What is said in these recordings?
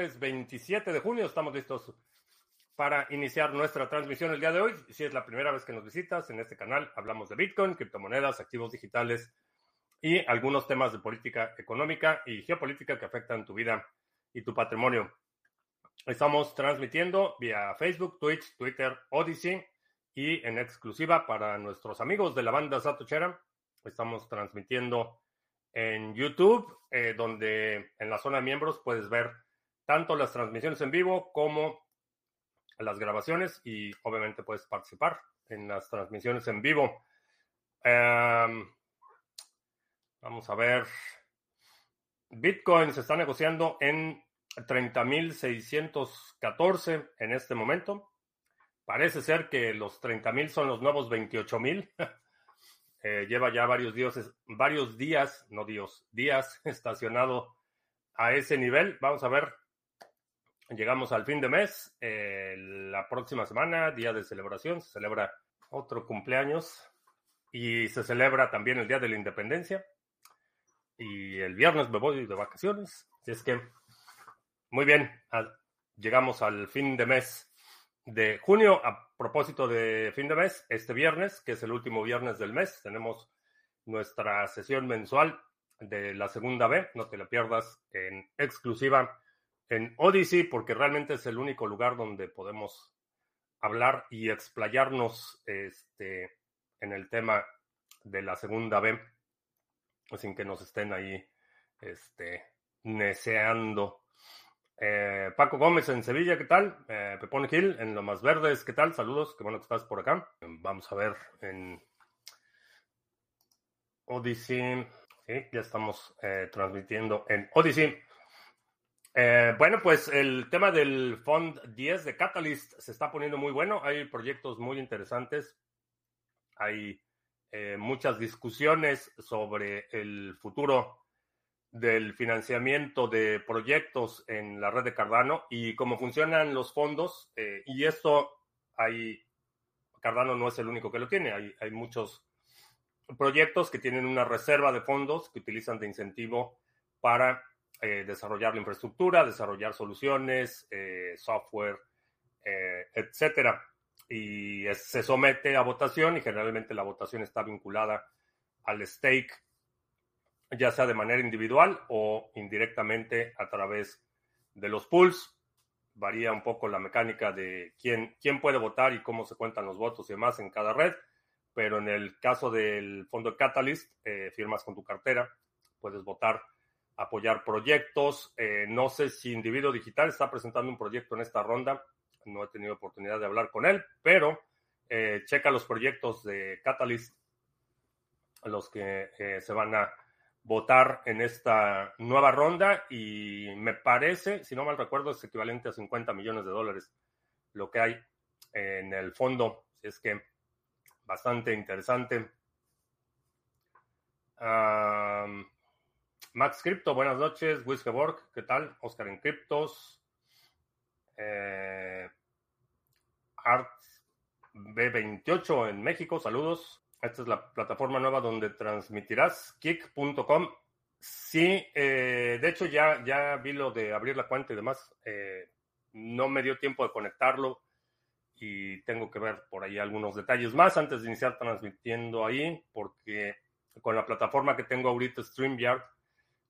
martes 27 de junio. Estamos listos para iniciar nuestra transmisión el día de hoy. Si es la primera vez que nos visitas en este canal, hablamos de Bitcoin, criptomonedas, activos digitales y algunos temas de política económica y geopolítica que afectan tu vida y tu patrimonio. Estamos transmitiendo vía Facebook, Twitch, Twitter, Odyssey y en exclusiva para nuestros amigos de la banda Satochera. Estamos transmitiendo en YouTube, eh, donde en la zona de miembros puedes ver tanto las transmisiones en vivo como las grabaciones y obviamente puedes participar en las transmisiones en vivo. Em, vamos a ver. Bitcoin se está negociando en 30.614 en este momento. Parece ser que los 30.000 son los nuevos 28.000. Eh, lleva ya varios días, varios días, no Dios, días estacionado a ese nivel. Vamos a ver. Llegamos al fin de mes. Eh, la próxima semana, día de celebración, se celebra otro cumpleaños y se celebra también el Día de la Independencia. Y el viernes me voy de vacaciones. Así es que, muy bien, llegamos al fin de mes de junio. A propósito de fin de mes, este viernes, que es el último viernes del mes, tenemos nuestra sesión mensual de la segunda B. No te la pierdas en exclusiva en Odyssey, porque realmente es el único lugar donde podemos hablar y explayarnos este, en el tema de la segunda B, sin que nos estén ahí este, neceando eh, Paco Gómez en Sevilla, ¿qué tal? Eh, Pepón Gil en Lo Más Verdes, ¿qué tal? Saludos, qué bueno que estás por acá. Vamos a ver en Odyssey. Sí, ya estamos eh, transmitiendo en Odyssey. Bueno, pues el tema del Fund 10 de Catalyst se está poniendo muy bueno. Hay proyectos muy interesantes. Hay muchas discusiones sobre el futuro del financiamiento de proyectos en la red de Cardano y cómo funcionan los fondos. Eh, y esto hay, Cardano no es el único que lo tiene, hay, hay muchos proyectos que tienen una reserva de fondos que utilizan de incentivo para eh, desarrollar la infraestructura, desarrollar soluciones, eh, software, etcétera. Y se somete a votación y generalmente la votación está vinculada al stake ya sea de manera individual o indirectamente a través de los pools. Varía un poco la mecánica de quién, quién puede votar y cómo se cuentan los votos y demás en cada red, pero en el caso del fondo Catalyst, eh, firmas con tu cartera, puedes votar, apoyar proyectos. Eh, no sé si Individuo Digital está presentando un proyecto en esta ronda, no he tenido oportunidad de hablar con él, pero eh, checa los proyectos de Catalyst, los que se van a votar en esta nueva ronda y me parece, si no mal recuerdo, es equivalente a 50 millones de dólares lo que hay en el fondo. es que bastante interesante. Max Crypto, buenas noches. Wiskeborg, ¿qué tal? Oscar en Criptos. Eh, Art B28 en México, saludos. Esta es la plataforma nueva donde transmitirás, kick.com. Sí, eh, de hecho ya, ya vi lo de abrir la cuenta y demás. Eh, no me dio tiempo de conectarlo y tengo que ver por ahí algunos detalles más antes de iniciar transmitiendo ahí, porque con la plataforma que tengo ahorita, StreamYard,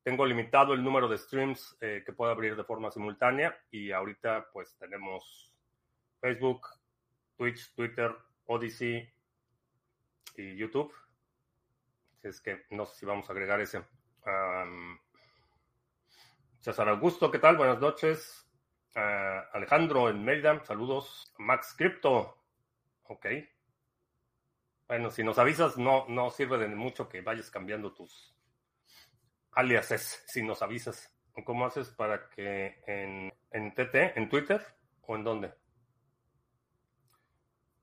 tengo limitado el número de streams eh, que puedo abrir de forma simultánea y ahorita pues tenemos Facebook, Twitch, Twitter, Odyssey, y YouTube. Es que no sé si vamos a agregar ese. César Augusto, ¿qué tal? Buenas noches. Ah, Alejandro en Mérida, saludos. Max Crypto, ok. Bueno, si nos avisas, no, no sirve de mucho que vayas cambiando tus aliases, si nos avisas. ¿Cómo haces para que en, en TT, en Twitter o en dónde?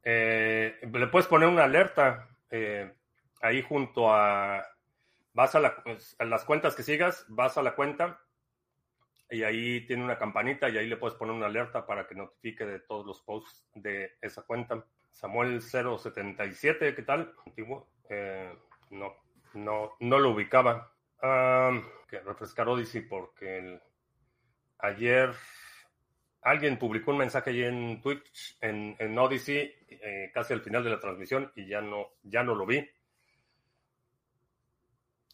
Eh, le puedes poner una alerta eh, ahí junto a, vas a, las cuentas que sigas, vas a la cuenta y ahí tiene una campanita y ahí le puedes poner una alerta para que notifique de todos los posts de esa cuenta. Samuel 077, ¿qué tal? Antiguo. Eh, no, no, no lo ubicaba. Que refrescar Odyssey porque ayer Alguien publicó un mensaje ahí en Twitch, en, en Odyssey, eh, casi al final de la transmisión y ya no, ya no lo vi.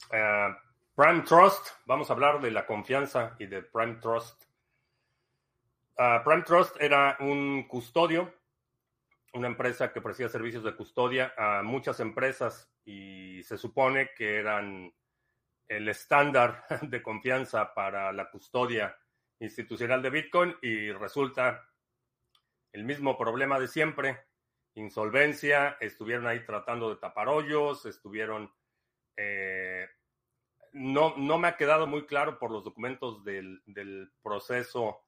Uh, Prime Trust, vamos a hablar de la confianza y de Prime Trust. Uh, Prime Trust era un custodio, una empresa que ofrecía servicios de custodia a muchas empresas y se supone que eran el estándar de confianza para la custodia institucional de Bitcoin y resulta el mismo problema de siempre, insolvencia, estuvieron ahí tratando de tapar hoyos, estuvieron... Eh, no, no me ha quedado muy claro por los documentos del, del proceso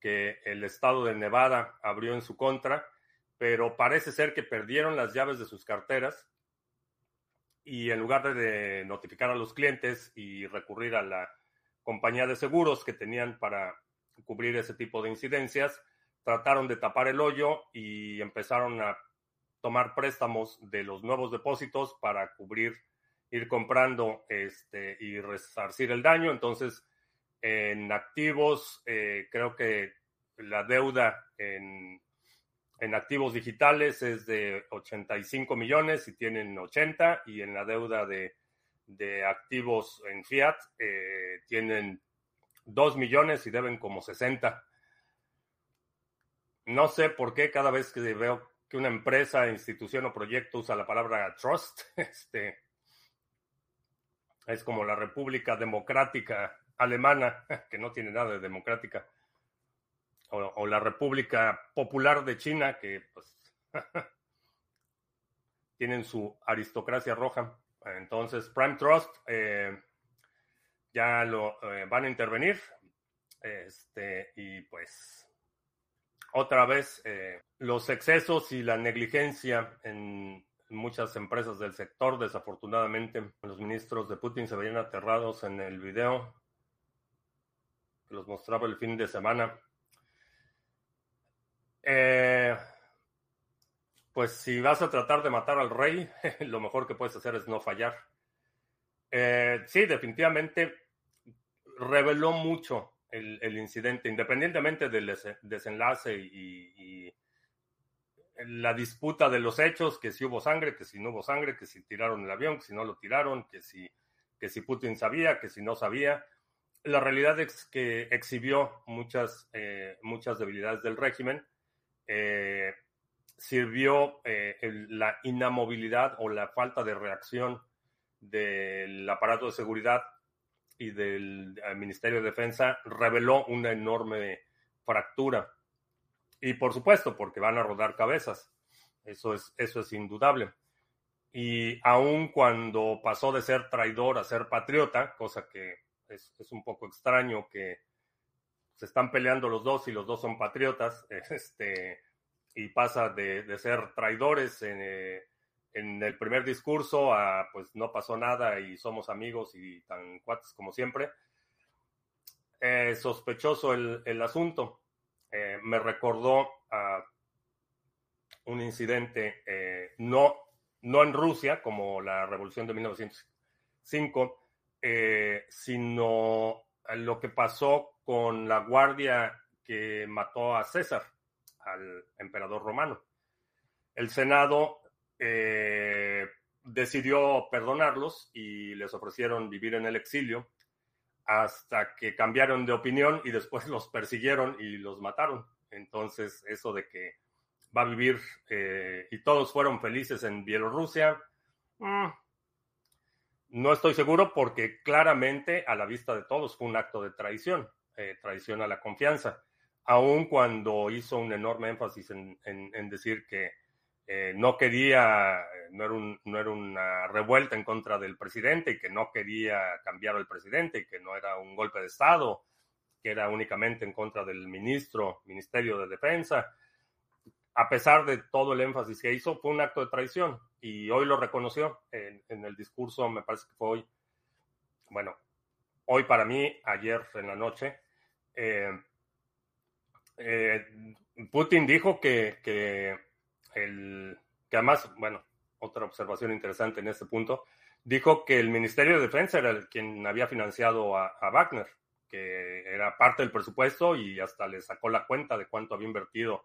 que el estado de Nevada abrió en su contra, pero parece ser que perdieron las llaves de sus carteras y en lugar de notificar a los clientes y recurrir a la compañía de seguros que tenían para cubrir ese tipo de incidencias, trataron de tapar el hoyo y empezaron a tomar préstamos de los nuevos depósitos para cubrir, ir comprando este, y resarcir el daño. Entonces, en activos, eh, creo que la deuda en, en, activos digitales es de 85 millones y tienen 80, y en la deuda de de activos en fiat eh, tienen 2 millones y deben como 60. No sé por qué cada vez que veo que una empresa, institución o proyecto usa la palabra trust, este, es como la República Democrática Alemana, que no tiene nada de democrática, o, la República Popular de China, que pues tienen su aristocracia roja. Entonces, Prime Trust eh, ya lo eh, van a intervenir. Este, y pues, otra vez, eh, los excesos y la negligencia en muchas empresas del sector, desafortunadamente, los ministros de Putin se veían aterrados en el video que los mostraba el fin de semana. Eh, pues si vas a tratar de matar al rey, lo mejor que puedes hacer es no fallar. Eh, sí, definitivamente reveló mucho el, incidente, independientemente del desenlace y, la disputa de los hechos, que si hubo sangre, que si no hubo sangre, que si tiraron el avión, que si no lo tiraron, que si, Putin sabía, que si no sabía. La realidad es que exhibió muchas, eh, muchas debilidades del régimen. Eh, sirvió eh, la inamovilidad o la falta de reacción del aparato de seguridad y del Ministerio de Defensa reveló una enorme fractura. Y por supuesto, porque van a rodar cabezas. Eso es, eso es indudable. Y aun cuando pasó de ser traidor a ser patriota, cosa que es un poco extraño que se están peleando los dos y los dos son patriotas, este, y pasa de, ser traidores eh, en, el primer discurso a pues no pasó nada y somos amigos y tan cuates como siempre. sospechoso el, asunto. Eh, me recordó a un incidente, eh, no, no en Rusia, como la revolución de 1905, sino lo que pasó con la guardia que mató a César al emperador romano. El Senado eh, decidió perdonarlos y les ofrecieron vivir en el exilio hasta que cambiaron de opinión y después los persiguieron y los mataron. Entonces, eso de que va a vivir eh, y todos fueron felices en Bielorrusia, mm, no estoy seguro porque claramente a la vista de todos fue un acto de traición, eh, traición a la confianza aun cuando hizo un enorme énfasis en, decir que eh, no quería, no era, no era, una revuelta en contra del presidente y que no quería cambiar al presidente y que no era un golpe de Estado, que era únicamente en contra del ministro, Ministerio de Defensa. A pesar de todo el énfasis que hizo, fue un acto de traición y hoy lo reconoció en, el discurso, me parece que fue hoy, bueno, hoy para mí, ayer en la noche. Eh, eh, Putin dijo que, que, el, que además, bueno, otra observación interesante en este punto, dijo que el Ministerio de Defensa era el quien había financiado a, Wagner que era parte del presupuesto y hasta le sacó la cuenta de cuánto había invertido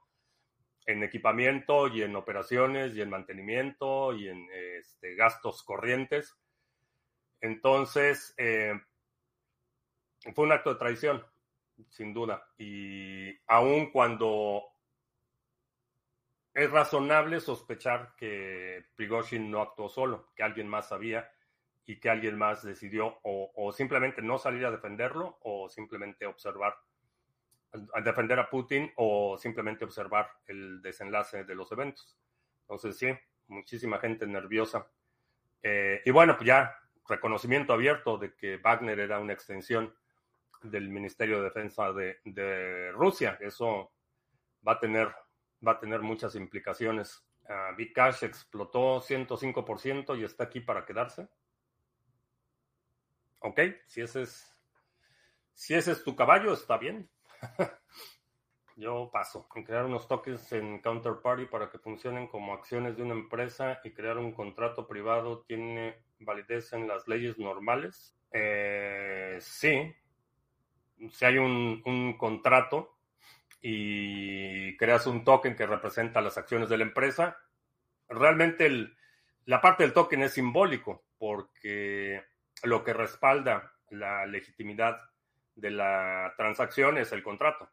en equipamiento y en operaciones y en mantenimiento y en este, gastos corrientes. Entonces, eh, fue un acto de traición, sin duda. Y aun cuando es razonable sospechar que Prigozhin no actuó solo, que alguien más sabía y que alguien más decidió o, simplemente no salir a defenderlo o simplemente observar, a defender a Putin o simplemente observar el desenlace de los eventos. Entonces, sí, muchísima gente nerviosa. Eh, y bueno, pues ya reconocimiento abierto de que Wagner era una extensión del Ministerio de Defensa de, Rusia. Eso va a tener, va a tener muchas implicaciones. Uh, Bcash explotó 105% y está aquí para quedarse. Ok, si ese es, si ese es tu caballo, está bien. Yo paso. Crear unos tokens en Counterparty para que funcionen como acciones de una empresa y crear un contrato privado tiene validez en las leyes normales. Eh, sí. Si hay un, contrato y creas un token que representa las acciones de la empresa, realmente la parte del token es simbólico porque lo que respalda la legitimidad de la transacción es el contrato.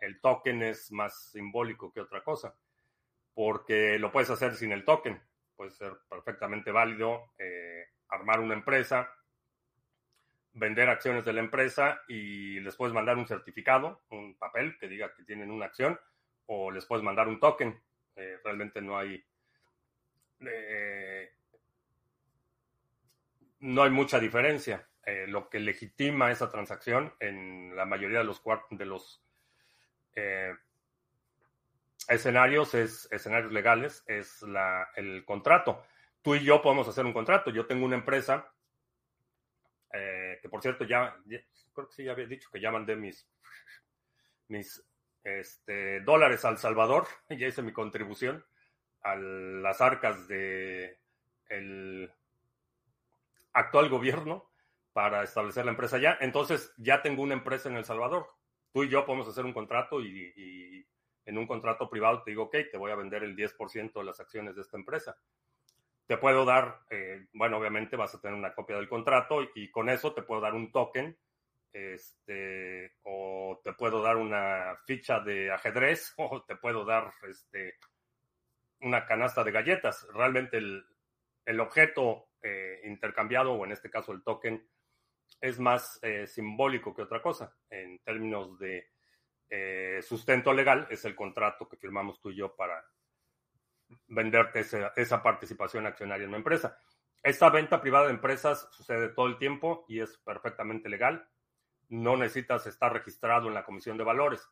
El token es más simbólico que otra cosa, porque lo puedes hacer sin el token. Puede ser perfectamente válido eh, armar una empresa, vender acciones de la empresa y les puedes mandar un certificado, un papel que diga que tienen una acción, o les puedes mandar un token. Eh, realmente no hay eh, no hay mucha diferencia. Eh, lo que legitima esa transacción en la mayoría de los, de los escenarios, es, escenarios legales, es la, el contrato. Tú y yo podemos hacer un contrato. Yo tengo una empresa, eh, que por cierto ya, creo que sí ya había dicho que ya mandé mis, mis este, dólares al Salvador, ya hice mi contribución a las arcas de actual gobierno para establecer la empresa allá. Entonces ya tengo una empresa en El Salvador. Tú y yo podemos hacer un contrato y, en un contrato privado te digo, ok, te voy a vender el 10% de las acciones de esta empresa. Te puedo dar, eh, bueno, obviamente vas a tener una copia del contrato y, con eso te puedo dar un token este, o te puedo dar una ficha de ajedrez o te puedo dar este, una canasta de galletas. Realmente el, el objeto eh, intercambiado, o en este caso el token, es más eh, simbólico que otra cosa. En términos de eh, sustento legal, es el contrato que firmamos tú y yo para venderte esa, participación accionaria en una empresa. Esta venta privada de empresas sucede todo el tiempo y es perfectamente legal. No necesitas estar registrado en la Comisión de Valores.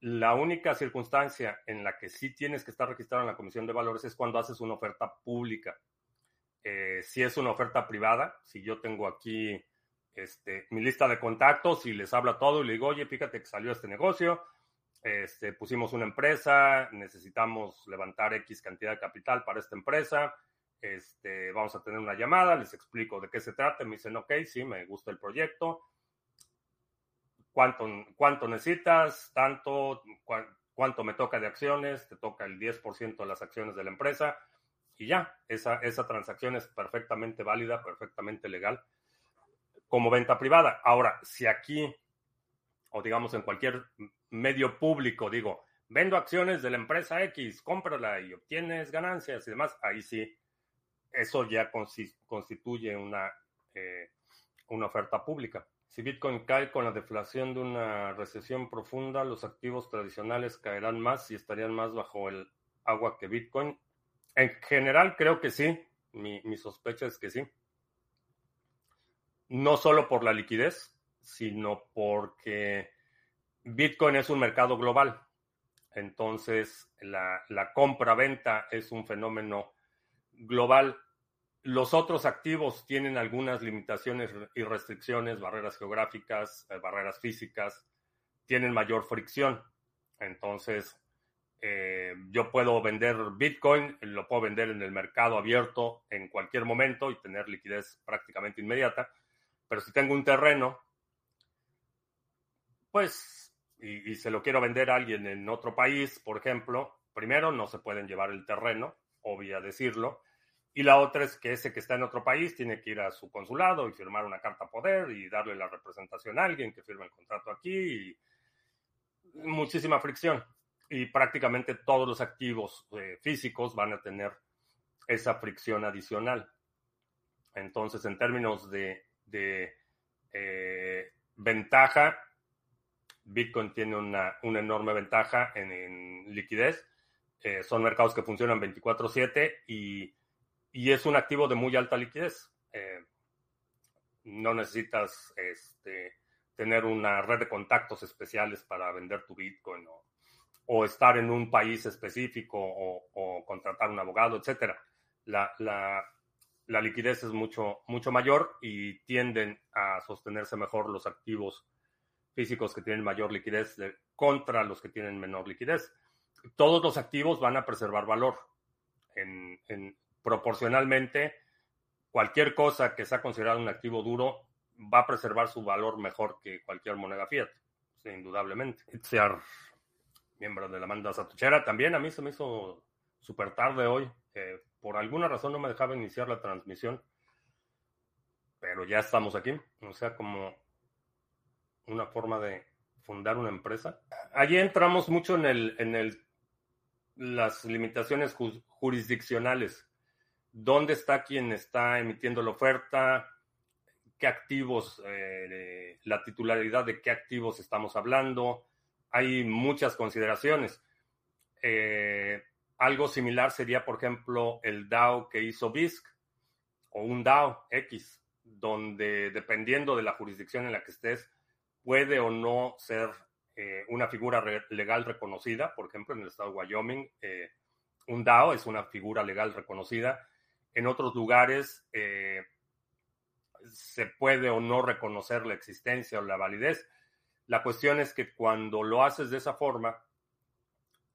La única circunstancia en la que sí tienes que estar registrado en la Comisión de Valores es cuando haces una oferta pública. Eh, si es una oferta privada, si yo tengo aquí este, mi lista de contactos y les habla todo y le digo, oye, fíjate que salió este negocio, este, pusimos una empresa, necesitamos levantar X cantidad de capital para esta empresa, este, vamos a tener una llamada, les explico de qué se trata, me dicen, ok, sí, me gusta el proyecto, ¿cuánto, cuánto necesitas? Tanto, cuánto me toca de acciones, te toca el 10% de las acciones de la empresa, y ya, esa, esa transacción es perfectamente válida, perfectamente legal como venta privada. Ahora, si aquí, o digamos en cualquier medio público, digo, vendo acciones de la empresa X, cómprala y obtienes ganancias y demás, ahí sí, eso ya constituye una, eh, una oferta pública. Si Bitcoin cae con la deflación de una recesión profunda, los activos tradicionales caerán más y estarían más bajo el agua que Bitcoin. En general creo que sí, mi, sospecha es que sí. No solo por la liquidez, sino porque Bitcoin es un mercado global. Entonces, la, compra-venta es un fenómeno global. Los otros activos tienen algunas limitaciones y restricciones, barreras geográficas, eh, barreras físicas, tienen mayor fricción. Entonces, eh, yo puedo vender Bitcoin, lo puedo vender en el mercado abierto en cualquier momento y tener liquidez prácticamente inmediata. Pero si tengo un terreno pues, y, y, se lo quiero vender a alguien en otro país, por ejemplo, primero no se pueden llevar el terreno, obvia decirlo, y la otra es que ese que está en otro país tiene que ir a su consulado y firmar una carta poder y darle la representación a alguien que firme el contrato aquí y muchísima fricción. Y prácticamente todos los activos eh, físicos van a tener esa fricción adicional. Entonces, en términos de, de eh, ventaja, Bitcoin tiene una, una enorme ventaja en, en liquidez. Eh, son mercados que funcionan 24/7 y y es un activo de muy alta liquidez. Eh, no necesitas este, tener una red de contactos especiales para vender tu Bitcoin o, estar en un país específico o, contratar un abogado, etc. La, la, liquidez es mucho, mucho mayor y tienden a sostenerse mejor los activos físicos que tienen mayor liquidez contra los que tienen menor liquidez. Todos los activos van a preservar valor. En, en, proporcionalmente, cualquier cosa que sea considerada un activo duro va a preservar su valor mejor que cualquier moneda fiat, indudablemente. Ser miembro de la banda satuchera también a mí se me hizo súper tarde hoy. por alguna razón no me dejaba iniciar la transmisión, pero ya estamos aquí. O sea, como una forma de fundar una empresa. Allí entramos mucho en el, en el las limitaciones jurisdiccionales dónde está quien está emitiendo la oferta, qué activos, eh, la titularidad de qué activos estamos hablando. Hay muchas consideraciones. Eh, algo similar sería, por ejemplo, el DAO que hizo BISC o un DAO X, donde dependiendo de la jurisdicción en la que estés, puede o no ser eh, una figura legal reconocida. Por ejemplo, en el estado de Wyoming, un DAO es una figura legal reconocida en otros lugares eh, se puede o no reconocer la existencia o la validez. La cuestión es que cuando lo haces de esa forma,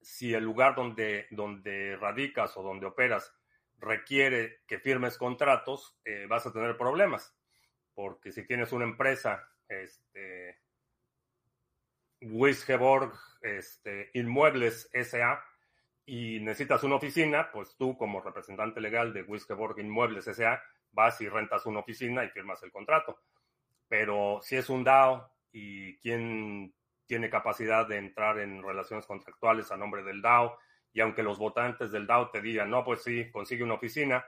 si el lugar donde, donde radicas o donde operas requiere que firmes contratos, eh, vas a tener problemas. Porque si tienes una empresa, este, Wisgeborg este, Inmuebles SA, y necesitas una oficina, pues tú como representante legal de Wiskeborg Inmuebles S.A. vas y rentas una oficina y firmas el contrato. Pero si es un DAO y quien tiene capacidad de entrar en relaciones contractuales a nombre del DAO, y aunque los votantes del DAO te digan, no, pues sí, consigue una oficina,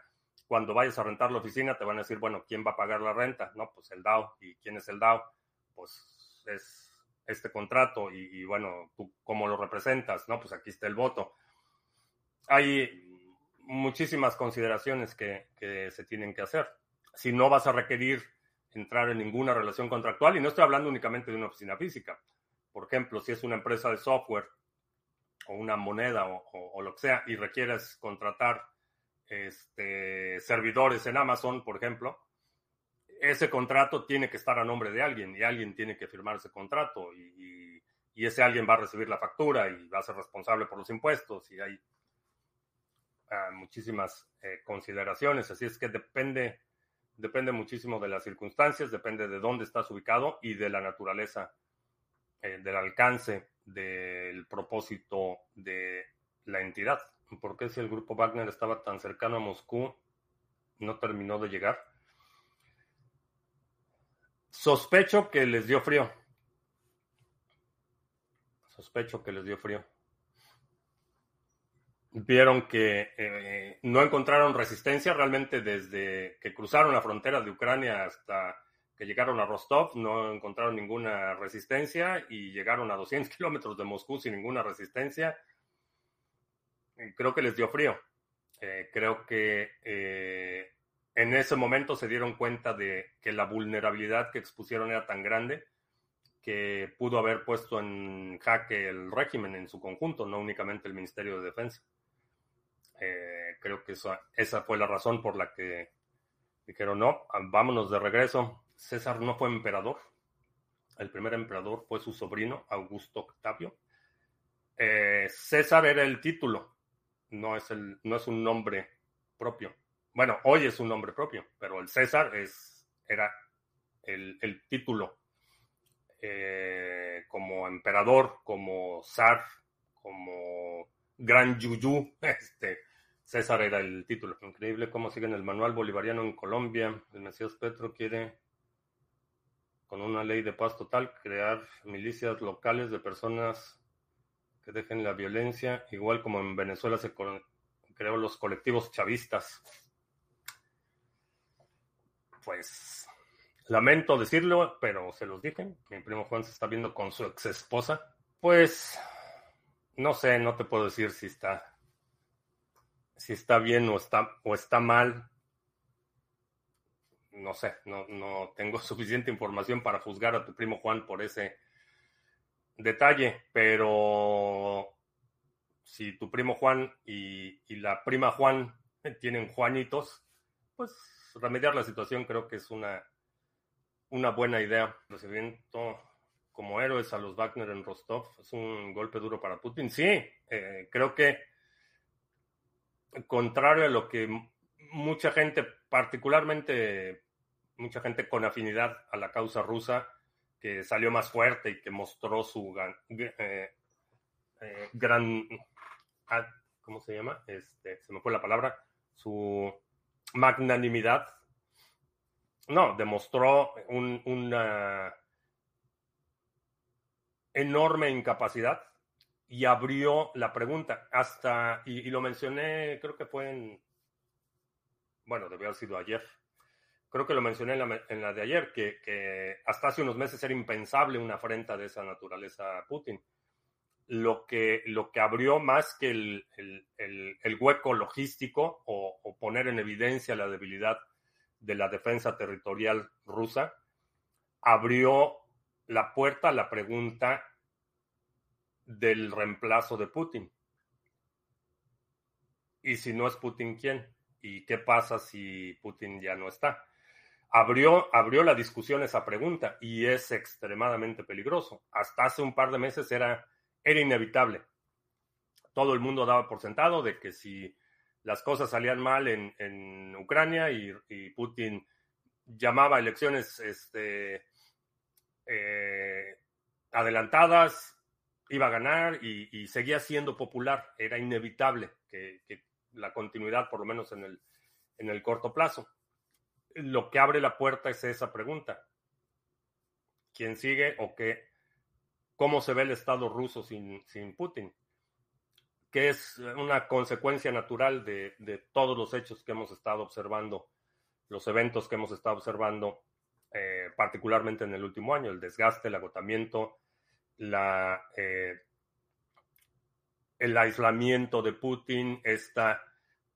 cuando vayas a rentar la oficina te van a decir, bueno, ¿quién va a pagar la renta? No, pues el DAO. ¿Y quién es el DAO? Pues es este contrato y, bueno, tú cómo lo representas, ¿no? Pues aquí está el voto hay muchísimas consideraciones que, se tienen que hacer. Si no vas a requerir entrar en ninguna relación contractual, y no estoy hablando únicamente de una oficina física. Por ejemplo, si es una empresa de software o una moneda o, lo que sea, y requieres contratar este, servidores en Amazon, por ejemplo, ese contrato tiene que estar a nombre de alguien y alguien tiene que firmar ese contrato y, ese alguien va a recibir la factura y va a ser responsable por los impuestos y hay muchísimas eh, consideraciones, así es que depende, depende muchísimo de las circunstancias, depende de dónde estás ubicado y de la naturaleza, eh, del alcance del propósito de la entidad. ¿Por qué si el grupo Wagner estaba tan cercano a Moscú no terminó de llegar? Sospecho que les dio frío. Sospecho que les dio frío vieron que eh, no encontraron resistencia realmente desde que cruzaron la frontera de Ucrania hasta que llegaron a Rostov, no encontraron ninguna resistencia y llegaron a 200 kilómetros de Moscú sin ninguna resistencia. Creo que les dio frío. Eh, creo que eh, en ese momento se dieron cuenta de que la vulnerabilidad que expusieron era tan grande que pudo haber puesto en jaque el régimen en su conjunto, no únicamente el Ministerio de Defensa. Eh, creo que esa fue la razón por la que dijeron, no, vámonos de regreso. César no fue emperador. El primer emperador fue su sobrino, Augusto Octavio. Eh, César era el título, no es, no es un nombre propio. Bueno, hoy es un nombre propio, pero el César es, era el, título. eh, como emperador, como zar, como gran yuyu. Este, César era el título. Increíble cómo siguen el manual bolivariano en Colombia. El Mesías Petro quiere, con una ley de paz total, crear milicias locales de personas que dejen la violencia, igual como en Venezuela se creó los colectivos chavistas. Pues lamento decirlo, pero se los dije. Mi primo Juan se está viendo con su ex esposa. Pues no sé, no te puedo decir si está si está bien o está, o está mal. No sé, no, no tengo suficiente información para juzgar a tu primo Juan por ese detalle, pero si tu primo Juan y, y la prima Juan tienen Juanitos, pues remediar la situación creo que es una, una buena idea. Recibimiento como héroes a los Wagner en Rostov es un golpe duro para Putin. Sí, eh, creo que contrario a lo que mucha gente, particularmente mucha gente con afinidad a la causa rusa, que salió más fuerte y que mostró su eh, eh, gran, ah, ¿cómo se llama? Este, se me fue la palabra, su magnanimidad. No, demostró una enorme incapacidad y abrió la pregunta hasta, y, lo mencioné, creo que fue en, bueno, debió haber sido ayer, creo que lo mencioné en la, de ayer, que, hasta hace unos meses era impensable una afrenta de esa naturaleza a Putin. Lo que, lo que abrió más que el, el, hueco logístico o, o, poner en evidencia la debilidad de la defensa territorial rusa, abrió la puerta a la pregunta del reemplazo de Putin. Y si no es Putin, ¿quién? ¿Y qué pasa si Putin ya no está? Abrió, abrió la discusión esa pregunta y es extremadamente peligroso. Hasta hace un par de meses era, era inevitable. Todo el mundo daba por sentado de que si las cosas salían mal en, Ucrania y, Putin llamaba elecciones este, eh, adelantadas, iba a ganar y, seguía siendo popular. Era inevitable que, la continuidad, por lo menos en el, en el corto plazo. Lo que abre la puerta es esa pregunta. ¿Quién sigue o qué? ¿Cómo se ve el Estado ruso sin, Putin? Que es una consecuencia natural de, todos los hechos que hemos estado observando, los eventos que hemos estado observando, eh, particularmente en el último año, el desgaste, el agotamiento, eh, el aislamiento de Putin, esta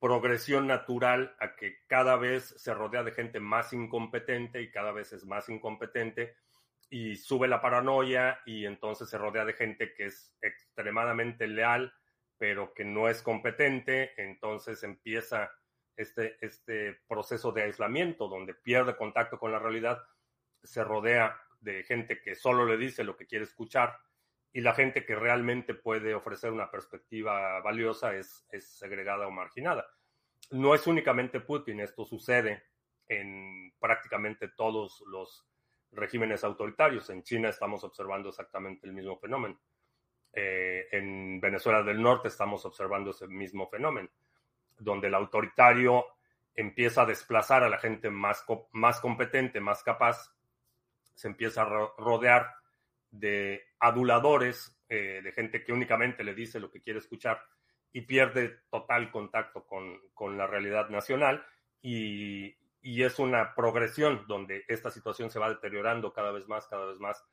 progresión natural a que cada vez se rodea de gente más incompetente y cada vez es más incompetente y sube la paranoia y entonces se rodea de gente que es extremadamente leal pero que no es competente, entonces empieza este, este proceso de aislamiento donde pierde contacto con la realidad, se rodea de gente que solo le dice lo que quiere escuchar y la gente que realmente puede ofrecer una perspectiva valiosa es, es segregada o marginada. No es únicamente Putin, esto sucede en prácticamente todos los regímenes autoritarios. En China estamos observando exactamente el mismo fenómeno. Eh, en Venezuela del Norte estamos observando ese mismo fenómeno, donde el autoritario empieza a desplazar a la gente más, más competente, más capaz, se empieza a rodear de aduladores, eh, de gente que únicamente le dice lo que quiere escuchar y pierde total contacto con, la realidad nacional y, es una progresión donde esta situación se va deteriorando cada vez más, cada vez más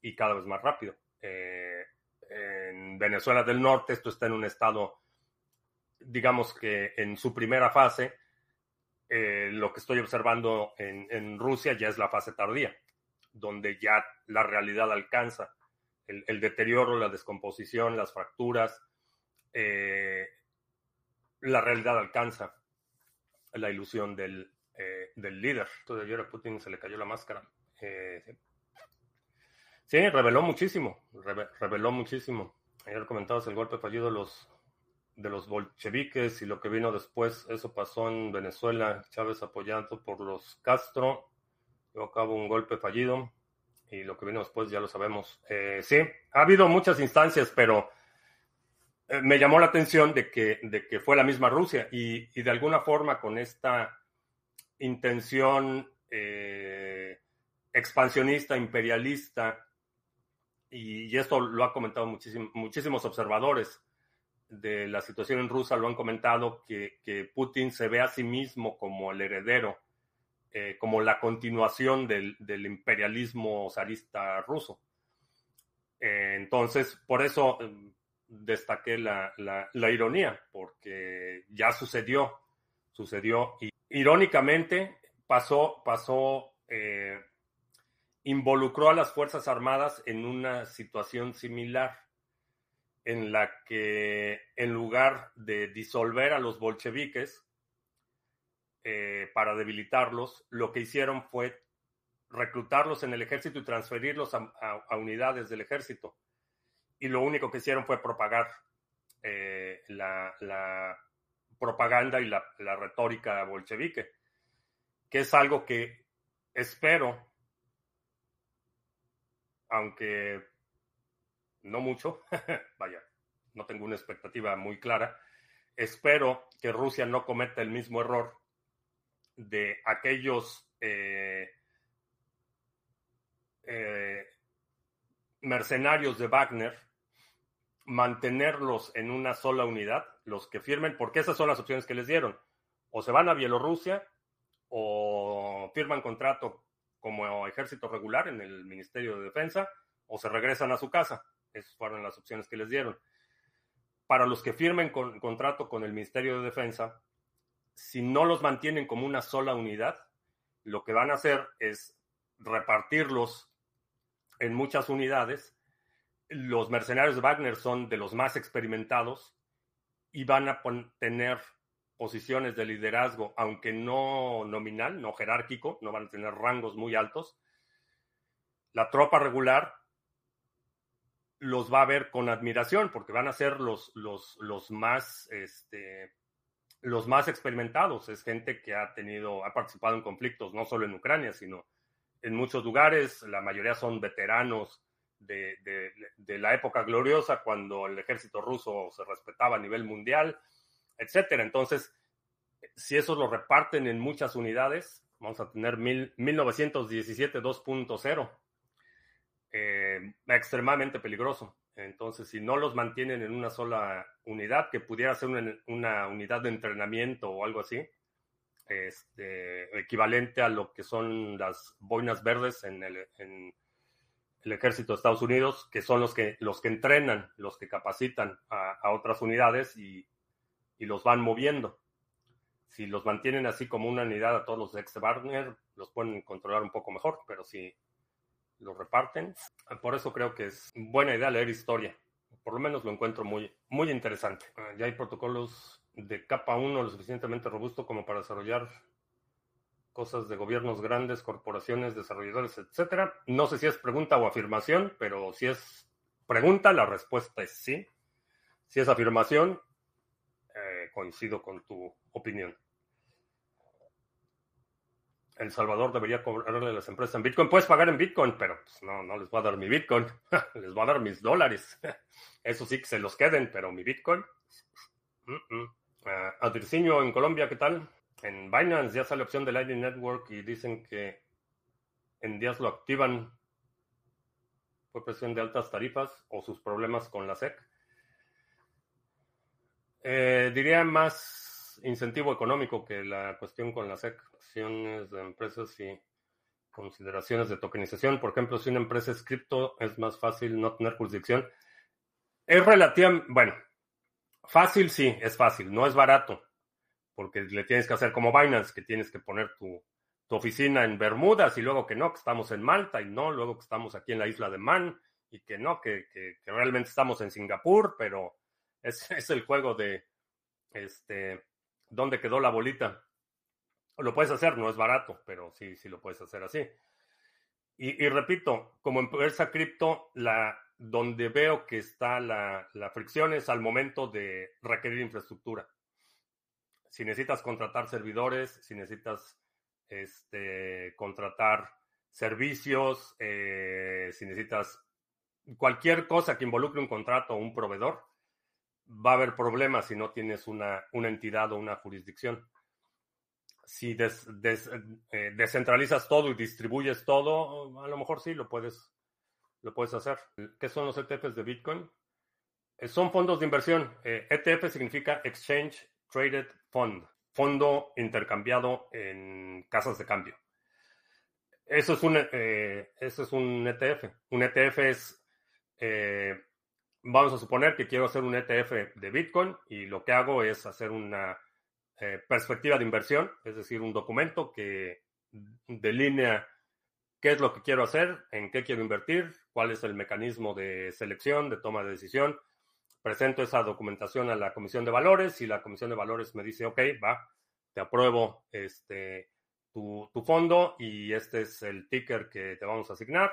y cada vez más rápido. Eh, en Venezuela del Norte esto está en un estado, digamos que en su primera fase, eh, lo que estoy observando en Rusia ya es la fase tardía donde ya la realidad alcanza el, deterioro, la descomposición, las fracturas, eh, la realidad alcanza la ilusión del, eh, del líder. Entonces ayer a Putin se le cayó la máscara. Eh, sí, reveló muchísimo, reveló muchísimo. Ayer comentabas el golpe fallido de los, de los bolcheviques y lo que vino después. Eso pasó en Venezuela, Chávez apoyado por los Castro llevó a un golpe fallido y lo que vino después ya lo sabemos. Eh, sí, ha habido muchas instancias, pero me llamó la atención de que, de que fue la misma Rusia y, y de alguna forma con esta intención eh, expansionista, imperialista, y, esto lo ha comentado muchísimo, muchísimos observadores de la situación en Rusia, lo han comentado, que, Putin se ve a sí mismo como el heredero eh, como la continuación del, imperialismo zarista ruso. Eh, entonces, por eso eh, destaqué la, la, la, ironía, porque ya sucedió, sucedió. Y irónicamente pasó, pasó, eh, involucró a las Fuerzas Armadas en una situación similar en la que en lugar de disolver a los bolcheviques, eh, para debilitarlos, lo que hicieron fue reclutarlos en el ejército y transferirlos a, unidades del ejército. Y lo único que hicieron fue propagar eh, la, propaganda y la, la, retórica bolchevique, que es algo que espero, aunque no mucho, vaya, no tengo una expectativa muy clara, espero que Rusia no cometa el mismo error de aquellos eh, eh, mercenarios de Wagner, mantenerlos en una sola unidad, los que firmen, porque esas son las opciones que les dieron. O se van a Bielorrusia o firman contrato como ejército regular en el Ministerio de Defensa o se regresan a su casa. Esas fueron las opciones que les dieron. Para los que firmen con, contrato con el Ministerio de Defensa, si no los mantienen como una sola unidad, lo que van a hacer es repartirlos en muchas unidades. Los mercenarios de Wagner son de los más experimentados y van a tener posiciones de liderazgo, aunque no nominal, no jerárquico, no van a tener rangos muy altos. La tropa regular los va a ver con admiración porque van a ser los, los, los más este, los más experimentados. Es gente que ha tenido, ha participado en conflictos, no solo en Ucrania, sino en muchos lugares. La mayoría son veteranos de, la época gloriosa, cuando el ejército ruso se respetaba a nivel mundial, etcétera. Entonces, si eso lo reparten en muchas unidades, vamos a tener mil, 1917 2.0. Eh, extremadamente peligroso. Entonces, si no los mantienen en una sola unidad, que pudiera ser una, una unidad de entrenamiento o algo así, este, equivalente a lo que son las boinas verdes en el, en el, ejército de Estados Unidos, que son los que, los que entrenan, los que capacitan a, otras unidades y, y, los van moviendo. Si los mantienen así como una unidad a todos los ex Wagner, los pueden controlar un poco mejor, pero si lo reparten. Por eso creo que es buena idea leer historia. Por lo menos lo encuentro muy, muy interesante. Ah, ya hay protocolos de capa 1 lo suficientemente robusto como para desarrollar cosas de gobiernos grandes, corporaciones, desarrolladores, etcétera. No sé si es pregunta o afirmación, pero si es pregunta, la respuesta es sí. Si es afirmación, eh, coincido con tu opinión. El Salvador debería cobrarle a las empresas en Bitcoin. Puedes pagar en Bitcoin, pero pues, no, no les voy a dar mi Bitcoin. les voy a dar mis dólares. Eso sí que se los queden, pero mi Bitcoin. -uh. Uh, en Colombia, ¿qué tal? En Binance ya sale opción de Lightning Network y dicen que en días lo activan. ¿Fue presión de altas tarifas o sus problemas con la SEC? Eh, diría más incentivo económico que la cuestión con la SEC de empresas y consideraciones de tokenización. Por ejemplo, si una empresa es cripto, es más fácil no tener jurisdicción. Es relativa, bueno, fácil sí, es fácil, no es barato, porque le tienes que hacer como Binance, que tienes que poner tu, oficina en Bermudas y luego que no, que estamos en Malta y no, luego que estamos aquí en la isla de Man y que no, que, realmente estamos en Singapur, pero es, el juego de, este, ¿dónde quedó la bolita? Lo puedes hacer, no es barato, pero sí, sí lo puedes hacer así. Y, repito, como empresa cripto, la, donde veo que está la, fricción es al momento de requerir infraestructura. Si necesitas contratar servidores, si necesitas este, contratar servicios, eh, si necesitas cualquier cosa que involucre un contrato o un proveedor, va a haber problemas si no tienes una, entidad o una jurisdicción. Si eh, descentralizas todo y distribuyes todo, a lo mejor sí lo puedes, lo puedes hacer. ¿Qué son los ETFs de Bitcoin? Eh, son fondos de inversión. ETF e significa Exchange Traded Fund, fondo intercambiado en casas de cambio. Eso es un, eh, eso es un ETF. Un ETF es, eh, vamos a suponer que quiero hacer un ETF de Bitcoin y lo que hago es hacer una eh, perspectiva de inversión, es decir, un documento que delinea qué es lo que quiero hacer, en qué quiero invertir, cuál es el mecanismo de selección, de toma de decisión. Presento esa documentación a la Comisión de Valores y la Comisión de Valores me dice, ok, va, te apruebo este, tu, fondo y este es el ticker que te vamos a asignar